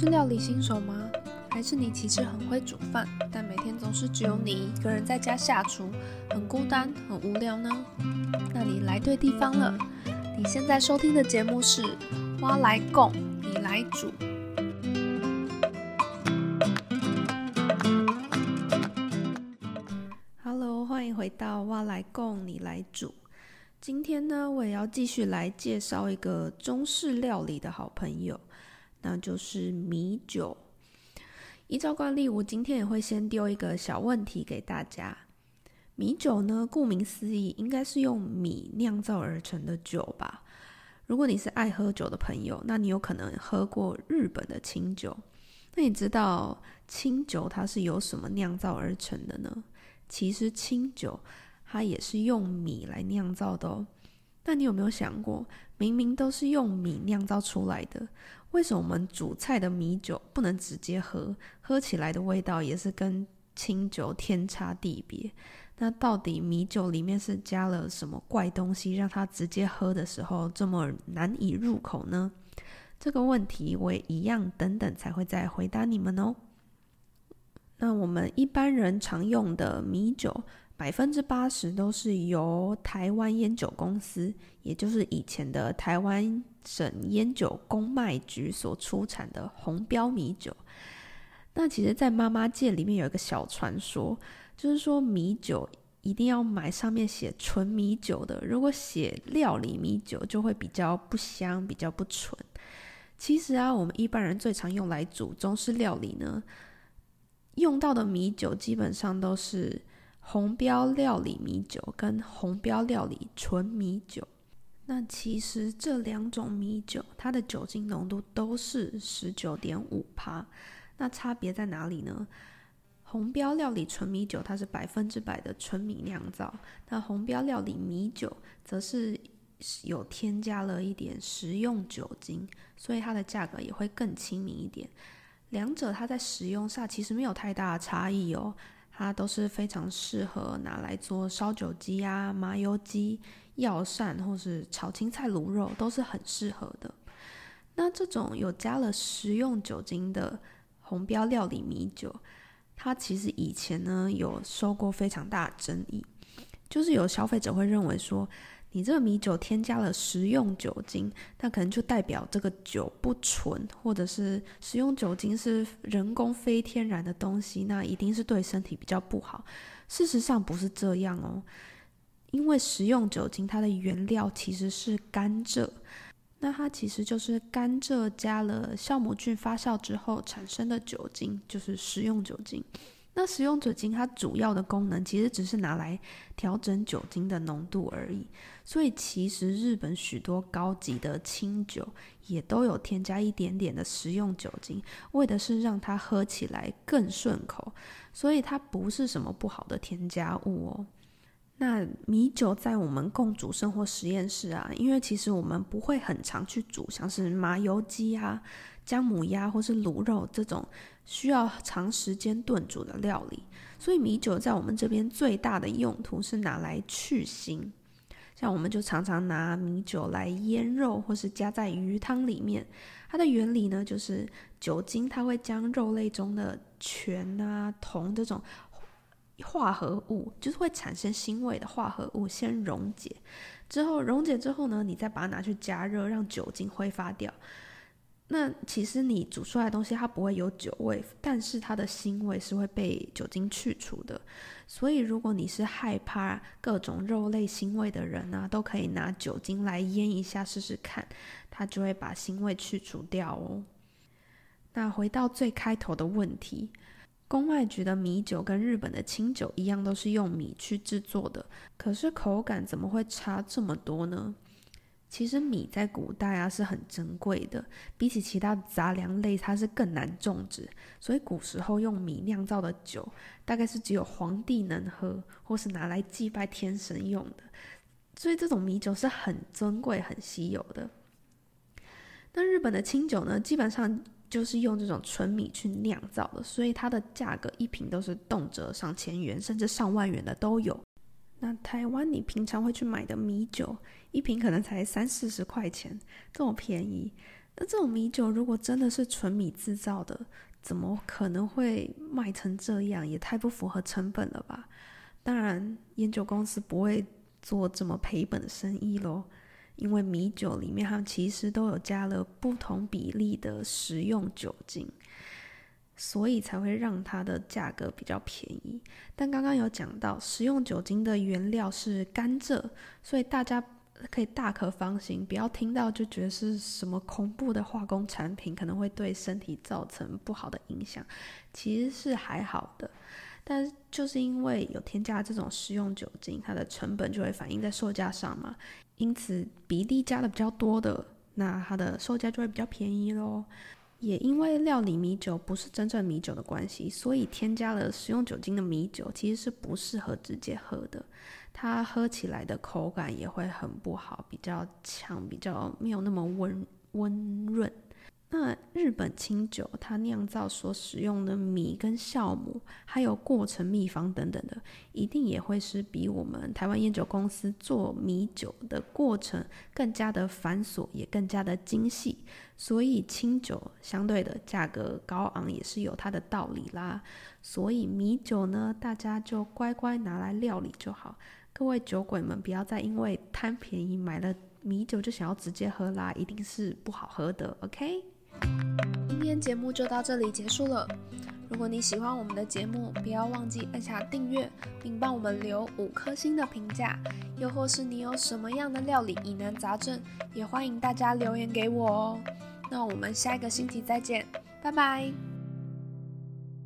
是料理新手吗？还是你其实很会煮饭，但每天总是只有你一个人在家下厨，很孤单、很无聊呢？那你来对地方了。你现在收听的节目是《蛙来供，你来煮》。Hello，欢迎回到《蛙来供，你来煮》。今天呢，我也要继续来介绍一个中式料理的好朋友。那就是米酒。依照惯例，我今天也会先丢一个小问题给大家。米酒呢，顾名思义，应该是用米酿造而成的酒吧？如果你是爱喝酒的朋友，那你有可能喝过日本的清酒。那你知道清酒它是由什么酿造而成的呢？其实清酒它也是用米来酿造的哦。那你有没有想过，明明都是用米酿造出来的？为什么我们煮菜的米酒不能直接喝？喝起来的味道也是跟清酒天差地别。那到底米酒里面是加了什么怪东西，让它直接喝的时候这么难以入口呢？这个问题我也一样，等等才会再回答你们哦。那我们一般人常用的米酒。百分之八十都是由台湾烟酒公司，也就是以前的台湾省烟酒公卖局所出产的红标米酒。那其实，在妈妈界里面有一个小传说，就是说米酒一定要买上面写纯米酒的，如果写料理米酒，就会比较不香，比较不纯。其实啊，我们一般人最常用来煮中式料理呢，用到的米酒基本上都是。红标料理米酒跟红标料理纯米酒，那其实这两种米酒它的酒精浓度都是十九点五帕，那差别在哪里呢？红标料理纯米酒它是百分之百的纯米酿造，那红标料理米酒则是有添加了一点食用酒精，所以它的价格也会更亲民一点。两者它在使用上其实没有太大的差异哦。它都是非常适合拿来做烧酒鸡啊、麻油鸡、药膳或是炒青菜、卤肉，都是很适合的。那这种有加了食用酒精的红标料理米酒，它其实以前呢有受过非常大的争议，就是有消费者会认为说。你这个米酒添加了食用酒精，那可能就代表这个酒不纯，或者是食用酒精是人工非天然的东西，那一定是对身体比较不好。事实上不是这样哦，因为食用酒精它的原料其实是甘蔗，那它其实就是甘蔗加了酵母菌发酵之后产生的酒精，就是食用酒精。那食用酒精它主要的功能其实只是拿来调整酒精的浓度而已，所以其实日本许多高级的清酒也都有添加一点点的食用酒精，为的是让它喝起来更顺口，所以它不是什么不好的添加物哦。那米酒在我们共煮生活实验室啊，因为其实我们不会很常去煮，像是麻油鸡啊。姜母鸭或是卤肉这种需要长时间炖煮的料理，所以米酒在我们这边最大的用途是拿来去腥。像我们就常常拿米酒来腌肉，或是加在鱼汤里面。它的原理呢，就是酒精它会将肉类中的醛啊、铜这种化合物，就是会产生腥味的化合物先溶解，之后溶解之后呢，你再把它拿去加热，让酒精挥发掉。那其实你煮出来的东西它不会有酒味，但是它的腥味是会被酒精去除的。所以如果你是害怕各种肉类腥味的人呢，都可以拿酒精来腌一下试试看，它就会把腥味去除掉哦。那回到最开头的问题，公外局的米酒跟日本的清酒一样，都是用米去制作的，可是口感怎么会差这么多呢？其实米在古代啊是很珍贵的，比起其他杂粮类，它是更难种植，所以古时候用米酿造的酒，大概是只有皇帝能喝，或是拿来祭拜天神用的，所以这种米酒是很珍贵、很稀有的。那日本的清酒呢，基本上就是用这种纯米去酿造的，所以它的价格一瓶都是动辄上千元，甚至上万元的都有。那台湾你平常会去买的米酒，一瓶可能才三四十块钱，这么便宜。那这种米酒如果真的是纯米制造的，怎么可能会卖成这样？也太不符合成本了吧？当然，烟酒公司不会做这么赔本的生意喽。因为米酒里面，他们其实都有加了不同比例的食用酒精，所以才会让它的价格比较便宜。但刚刚有讲到，食用酒精的原料是甘蔗，所以大家可以大可放心，不要听到就觉得是什么恐怖的化工产品，可能会对身体造成不好的影响。其实是还好的。但就是因为有添加这种食用酒精，它的成本就会反映在售价上嘛。因此比例加的比较多的，那它的售价就会比较便宜喽。也因为料理米酒不是真正米酒的关系，所以添加了食用酒精的米酒其实是不适合直接喝的，它喝起来的口感也会很不好，比较呛，比较没有那么温温润。那日本清酒，它酿造所使用的米跟酵母，还有过程秘方等等的，一定也会是比我们台湾烟酒公司做米酒的过程更加的繁琐，也更加的精细。所以清酒相对的价格高昂，也是有它的道理啦。所以米酒呢，大家就乖乖拿来料理就好。各位酒鬼们，不要再因为贪便宜买了米酒就想要直接喝啦，一定是不好喝的。OK。今天节目就到这里结束了。如果你喜欢我们的节目，不要忘记按下订阅，并帮我们留五颗星的评价。又或是你有什么样的料理疑难杂症，也欢迎大家留言给我哦。那我们下一个星期再见，拜拜。